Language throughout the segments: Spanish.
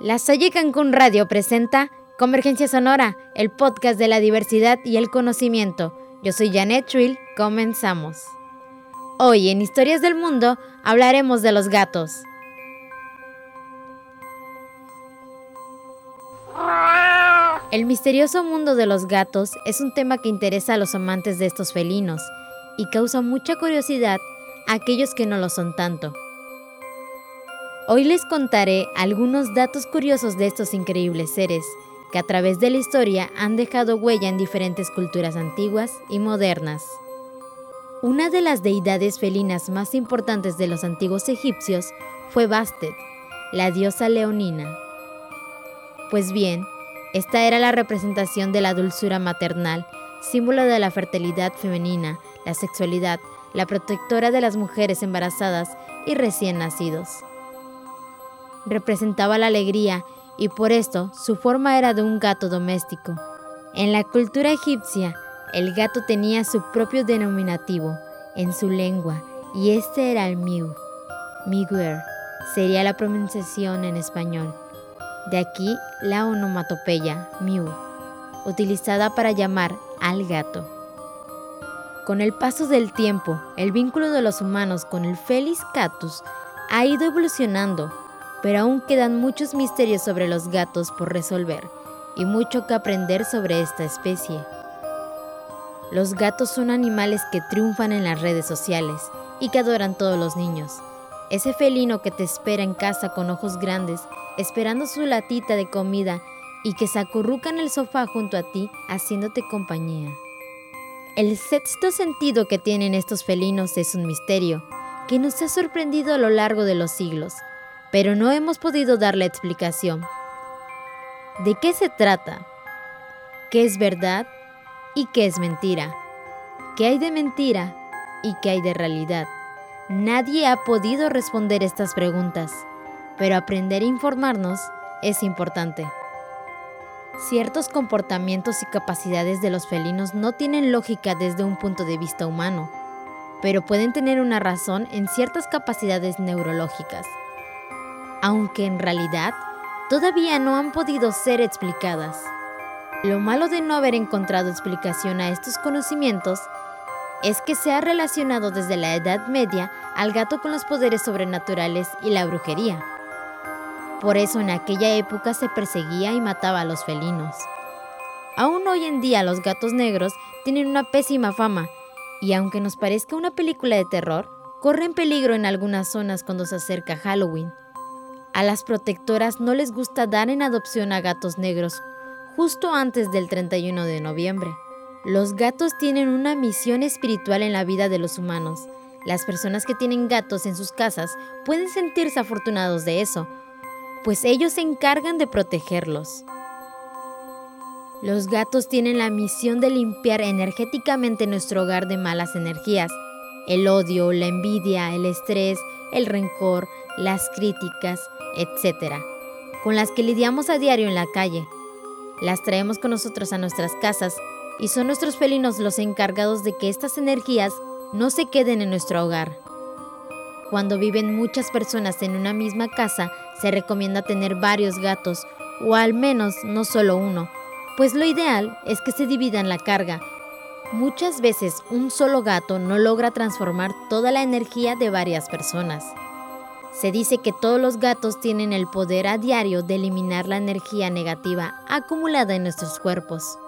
La Salle Cancún Radio presenta Convergencia Sonora, el podcast de la diversidad y el conocimiento. Yo soy Janet Trill, comenzamos. Hoy en Historias del Mundo hablaremos de los gatos. El misterioso mundo de los gatos es un tema que interesa a los amantes de estos felinos y causa mucha curiosidad a aquellos que no lo son tanto. Hoy les contaré algunos datos curiosos de estos increíbles seres que a través de la historia han dejado huella en diferentes culturas antiguas y modernas. Una de las deidades felinas más importantes de los antiguos egipcios fue Bastet, la diosa leonina. Pues bien, esta era la representación de la dulzura maternal, símbolo de la fertilidad femenina, la sexualidad, la protectora de las mujeres embarazadas y recién nacidos. Representaba la alegría y por esto su forma era de un gato doméstico. En la cultura egipcia, el gato tenía su propio denominativo en su lengua y este era el miu. Miguer sería la pronunciación en español. De aquí la onomatopeya miu, utilizada para llamar al gato. Con el paso del tiempo, el vínculo de los humanos con el Felis catus ha ido evolucionando, pero aún quedan muchos misterios sobre los gatos por resolver y mucho que aprender sobre esta especie. Los gatos son animales que triunfan en las redes sociales y que adoran todos los niños. Ese felino que te espera en casa con ojos grandes esperando su latita de comida y que se acurruca en el sofá junto a ti haciéndote compañía. El sexto sentido que tienen estos felinos es un misterio que nos ha sorprendido a lo largo de los siglos, pero no hemos podido darle explicación. ¿De qué se trata? ¿Qué es verdad y qué es mentira? ¿Qué hay de mentira y qué hay de realidad? Nadie ha podido responder estas preguntas pero aprender a informarnos es importante. Ciertos comportamientos y capacidades de los felinos no tienen lógica desde un punto de vista humano, pero pueden tener una razón en ciertas capacidades neurológicas, aunque en realidad todavía no han podido ser explicadas. Lo malo de no haber encontrado explicación a estos conocimientos es que se ha relacionado desde la Edad Media al gato con los poderes sobrenaturales y la brujería. Por eso en aquella época se perseguía y mataba a los felinos. Aún hoy en día los gatos negros tienen una pésima fama y aunque nos parezca una película de terror, corren peligro en algunas zonas cuando se acerca Halloween. A las protectoras no les gusta dar en adopción a gatos negros justo antes del 31 de noviembre. Los gatos tienen una misión espiritual en la vida de los humanos. Las personas que tienen gatos en sus casas pueden sentirse afortunados de eso, pues ellos se encargan de protegerlos. Los gatos tienen la misión de limpiar energéticamente nuestro hogar de malas energías, el odio, la envidia, el estrés, el rencor, las críticas, etc., con las que lidiamos a diario en la calle. Las traemos con nosotros a nuestras casas y son nuestros felinos los encargados de que estas energías no se queden en nuestro hogar. Cuando viven muchas personas en una misma casa, se recomienda tener varios gatos, o al menos no solo uno, pues lo ideal es que se dividan la carga. Muchas veces un solo gato no logra transformar toda la energía de varias personas. Se dice que todos los gatos tienen el poder a diario de eliminar la energía negativa acumulada en nuestros cuerpos.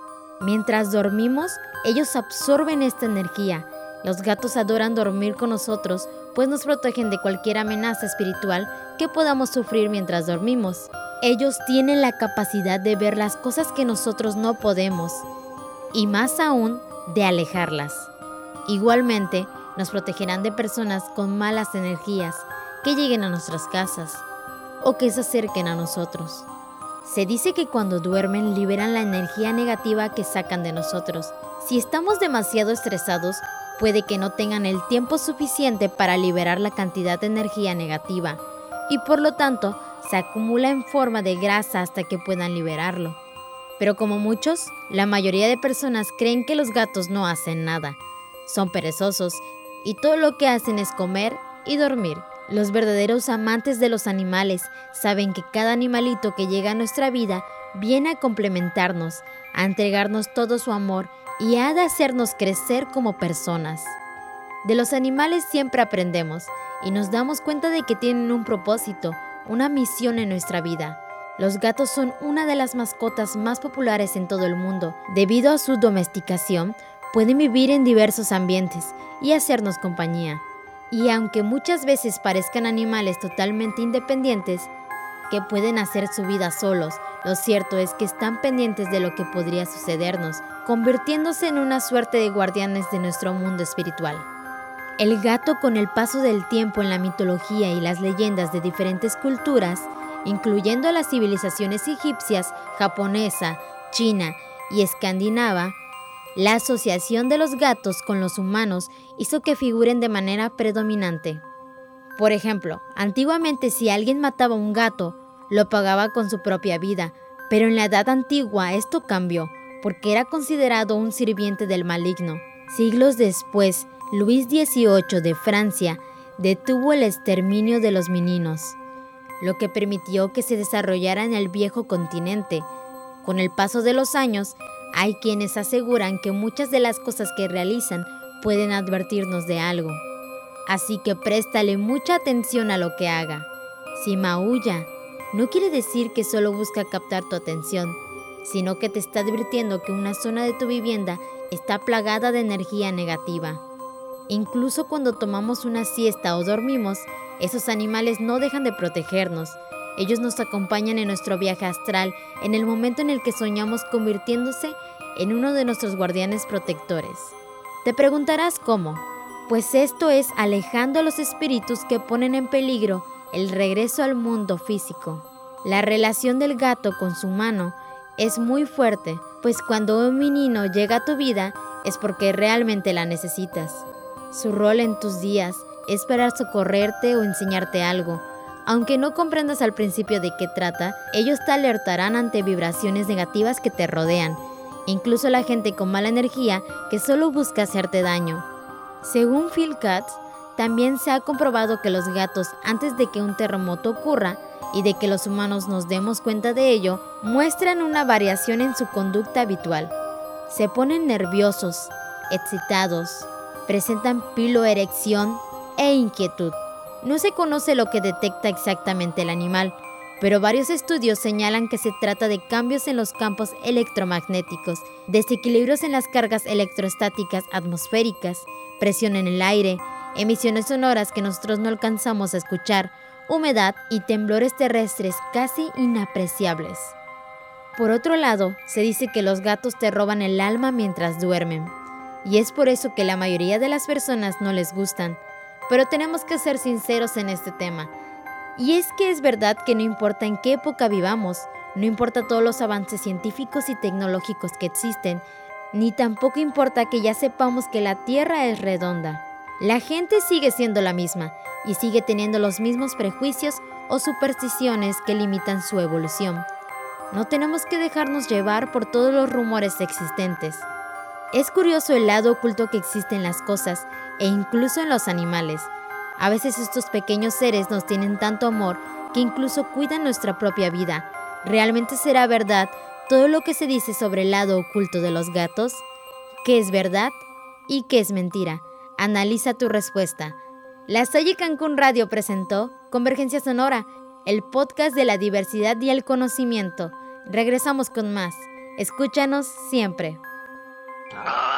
Mientras dormimos, ellos absorben esta energía. Los gatos adoran dormir con nosotros pues nos protegen de cualquier amenaza espiritual que podamos sufrir mientras dormimos. Ellos tienen la capacidad de ver las cosas que nosotros no podemos y más aún de alejarlas. Igualmente, nos protegerán de personas con malas energías que lleguen a nuestras casas o que se acerquen a nosotros. Se dice que cuando duermen liberan la energía negativa que sacan de nosotros. Si estamos demasiado estresados, puede que no tengan el tiempo suficiente para liberar la cantidad de energía negativa y por lo tanto se acumula en forma de grasa hasta que puedan liberarlo. Pero como muchos, la mayoría de personas creen que los gatos no hacen nada, son perezosos y todo lo que hacen es comer y dormir Los verdaderos amantes de los animales saben que cada animalito que llega a nuestra vida viene a complementarnos, a entregarnos todo su amor y ha de hacernos crecer como personas. De los animales siempre aprendemos y nos damos cuenta de que tienen un propósito, una misión en nuestra vida. Los gatos son una de las mascotas más populares en todo el mundo. Debido a su domesticación, pueden vivir en diversos ambientes y hacernos compañía. Y aunque muchas veces parezcan animales totalmente independientes, que pueden hacer su vida solos, lo cierto es que están pendientes de lo que podría sucedernos, convirtiéndose en una suerte de guardianes de nuestro mundo espiritual. El gato con el paso del tiempo en la mitología y las leyendas de diferentes culturas, incluyendo las civilizaciones egipcias, japonesa, china y escandinava, la asociación de los gatos con los humanos hizo que figuren de manera predominante. Por ejemplo, antiguamente si alguien mataba un gato, lo pagaba con su propia vida, pero en la edad antigua esto cambió, porque era considerado un sirviente del maligno. Siglos después, Luis XVIII de Francia detuvo el exterminio de los meninos, lo que permitió que se desarrollara en el viejo continente. Con el paso de los años, hay quienes aseguran que muchas de las cosas que realizan pueden advertirnos de algo. Así que préstale mucha atención a lo que haga. Si maulla, no quiere decir que solo busca captar tu atención, sino que te está advirtiendo que una zona de tu vivienda está plagada de energía negativa. Incluso cuando tomamos una siesta o dormimos, esos animales no dejan de protegernos. Ellos nos acompañan en nuestro viaje astral en el momento en el que soñamos convirtiéndose en uno de nuestros guardianes protectores. Te preguntarás cómo. Pues esto es alejando a los espíritus que ponen en peligro el regreso al mundo físico. La relación del gato con su mano es muy fuerte, pues cuando un menino llega a tu vida es porque realmente la necesitas. Su rol en tus días es para socorrerte o enseñarte algo. Aunque no comprendas al principio de qué trata, ellos te alertarán ante vibraciones negativas que te rodean, incluso la gente con mala energía que solo busca hacerte daño. Según Phil Katz, también se ha comprobado que los gatos, antes de que un terremoto ocurra y de que los humanos nos demos cuenta de ello, muestran una variación en su conducta habitual. Se ponen nerviosos, excitados, presentan piloerección e inquietud. No se conoce lo que detecta exactamente el animal, pero varios estudios señalan que se trata de cambios en los campos electromagnéticos, desequilibrios en las cargas electrostáticas atmosféricas, presión en el aire, emisiones sonoras que nosotros no alcanzamos a escuchar, humedad y temblores terrestres casi inapreciables. Por otro lado, se dice que los gatos te roban el alma mientras duermen y es por eso que la mayoría de las personas no les gustan. Pero tenemos que ser sinceros en este tema. Y es que es verdad que no importa en qué época vivamos, no importa todos los avances científicos y tecnológicos que existen, ni tampoco importa que ya sepamos que la Tierra es redonda. La gente sigue siendo la misma y sigue teniendo los mismos prejuicios o supersticiones que limitan su evolución. No tenemos que dejarnos llevar por todos los rumores existentes. Es curioso el lado oculto que existe en las cosas e incluso en los animales. A veces estos pequeños seres nos tienen tanto amor que incluso cuidan nuestra propia vida. ¿Realmente será verdad todo lo que se dice sobre el lado oculto de los gatos? ¿Qué es verdad y qué es mentira? Analiza tu respuesta. La Salle Cancún Radio presentó Convergencia Sonora, el podcast de la diversidad y el conocimiento. Regresamos con más. Escúchanos siempre. Ah.